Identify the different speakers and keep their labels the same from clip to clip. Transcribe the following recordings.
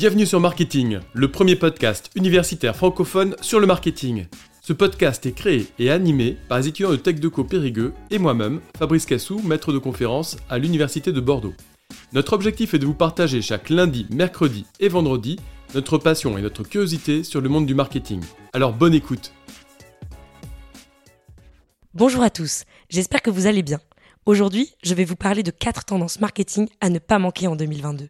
Speaker 1: Bienvenue sur Marketing, le premier podcast universitaire francophone sur le marketing. Ce podcast est créé et animé par les étudiants de TechDeco Périgueux et moi-même, Fabrice Cassou, maître de conférence à l'Université de Bordeaux. Notre objectif est de vous partager chaque lundi, mercredi et vendredi notre passion et notre curiosité sur le monde du marketing. Alors bonne écoute
Speaker 2: Bonjour à tous, j'espère que vous allez bien. Aujourd'hui, je vais vous parler de 4 tendances marketing à ne pas manquer en 2022.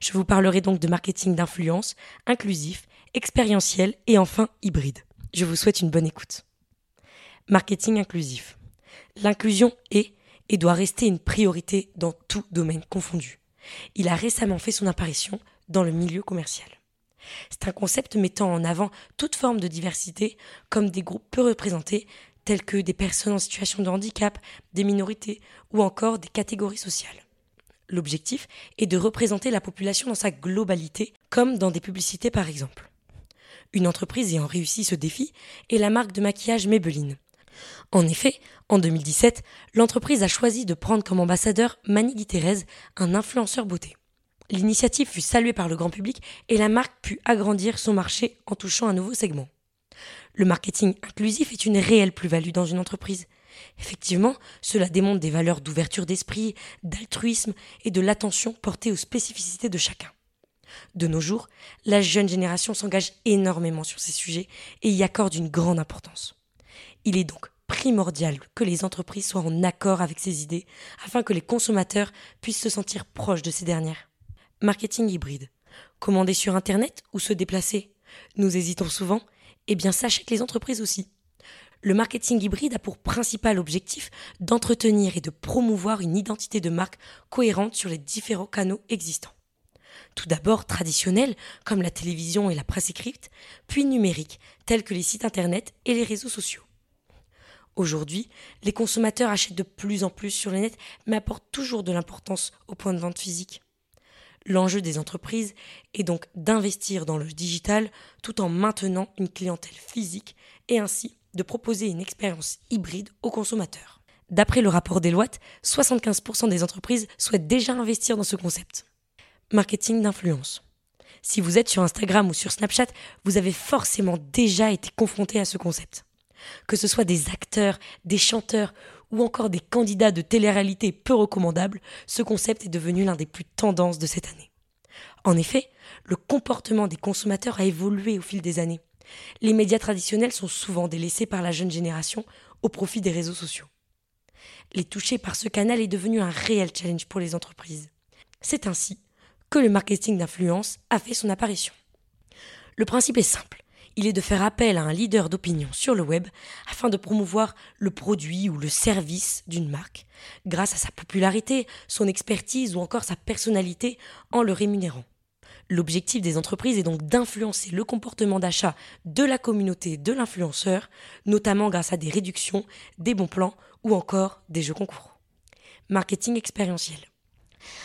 Speaker 2: Je vous parlerai donc de marketing d'influence, inclusif, expérientiel et enfin hybride. Je vous souhaite une bonne écoute. Marketing inclusif. L'inclusion est et doit rester une priorité dans tout domaine confondu. Il a récemment fait son apparition dans le milieu commercial. C'est un concept mettant en avant toute forme de diversité comme des groupes peu représentés tels que des personnes en situation de handicap, des minorités ou encore des catégories sociales. L'objectif est de représenter la population dans sa globalité, comme dans des publicités par exemple. Une entreprise ayant réussi ce défi est la marque de maquillage Maybelline. En effet, en 2017, l'entreprise a choisi de prendre comme ambassadeur Manny Thérèse, un influenceur beauté. L'initiative fut saluée par le grand public et la marque put agrandir son marché en touchant un nouveau segment. Le marketing inclusif est une réelle plus-value dans une entreprise. Effectivement, cela démontre des valeurs d'ouverture d'esprit, d'altruisme et de l'attention portée aux spécificités de chacun. De nos jours, la jeune génération s'engage énormément sur ces sujets et y accorde une grande importance. Il est donc primordial que les entreprises soient en accord avec ces idées afin que les consommateurs puissent se sentir proches de ces dernières. Marketing hybride. Commander sur Internet ou se déplacer? Nous hésitons souvent Eh bien sachez que les entreprises aussi. Le marketing hybride a pour principal objectif d'entretenir et de promouvoir une identité de marque cohérente sur les différents canaux existants. Tout d'abord traditionnels, comme la télévision et la presse écrite, puis numériques, tels que les sites internet et les réseaux sociaux. Aujourd'hui, les consommateurs achètent de plus en plus sur le net, mais apportent toujours de l'importance au point de vente physique. L'enjeu des entreprises est donc d'investir dans le digital tout en maintenant une clientèle physique et ainsi de proposer une expérience hybride aux consommateurs. D'après le rapport Deloitte, 75% des entreprises souhaitent déjà investir dans ce concept. Marketing d'influence. Si vous êtes sur Instagram ou sur Snapchat, vous avez forcément déjà été confronté à ce concept. Que ce soit des acteurs, des chanteurs ou encore des candidats de télé-réalité peu recommandables, ce concept est devenu l'un des plus tendances de cette année. En effet, le comportement des consommateurs a évolué au fil des années. Les médias traditionnels sont souvent délaissés par la jeune génération au profit des réseaux sociaux. Les toucher par ce canal est devenu un réel challenge pour les entreprises. C'est ainsi que le marketing d'influence a fait son apparition. Le principe est simple il est de faire appel à un leader d'opinion sur le web afin de promouvoir le produit ou le service d'une marque, grâce à sa popularité, son expertise ou encore sa personnalité en le rémunérant. L'objectif des entreprises est donc d'influencer le comportement d'achat de la communauté de l'influenceur, notamment grâce à des réductions, des bons plans ou encore des jeux concours. Marketing expérientiel.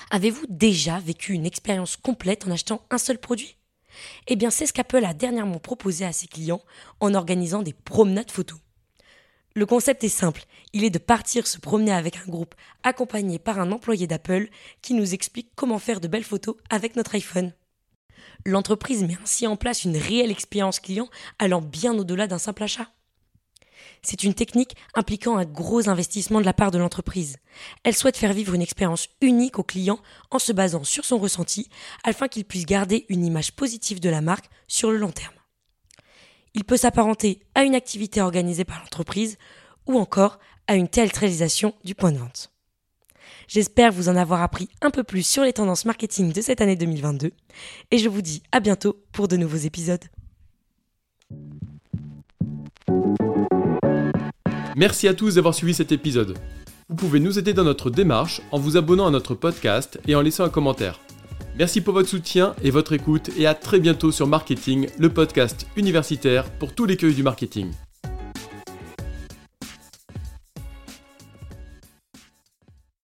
Speaker 2: Avez-vous déjà vécu une expérience complète en achetant un seul produit? Eh bien, c'est ce qu'Apple a dernièrement proposé à ses clients en organisant des promenades photos. Le concept est simple, il est de partir se promener avec un groupe accompagné par un employé d'Apple qui nous explique comment faire de belles photos avec notre iPhone. L'entreprise met ainsi en place une réelle expérience client allant bien au-delà d'un simple achat. C'est une technique impliquant un gros investissement de la part de l'entreprise. Elle souhaite faire vivre une expérience unique au client en se basant sur son ressenti afin qu'il puisse garder une image positive de la marque sur le long terme. Il peut s'apparenter à une activité organisée par l'entreprise ou encore à une théâtralisation du point de vente. J'espère vous en avoir appris un peu plus sur les tendances marketing de cette année 2022 et je vous dis à bientôt pour de nouveaux épisodes.
Speaker 1: Merci à tous d'avoir suivi cet épisode. Vous pouvez nous aider dans notre démarche en vous abonnant à notre podcast et en laissant un commentaire. Merci pour votre soutien et votre écoute et à très bientôt sur Marketing, le podcast universitaire pour tous les cueils du marketing.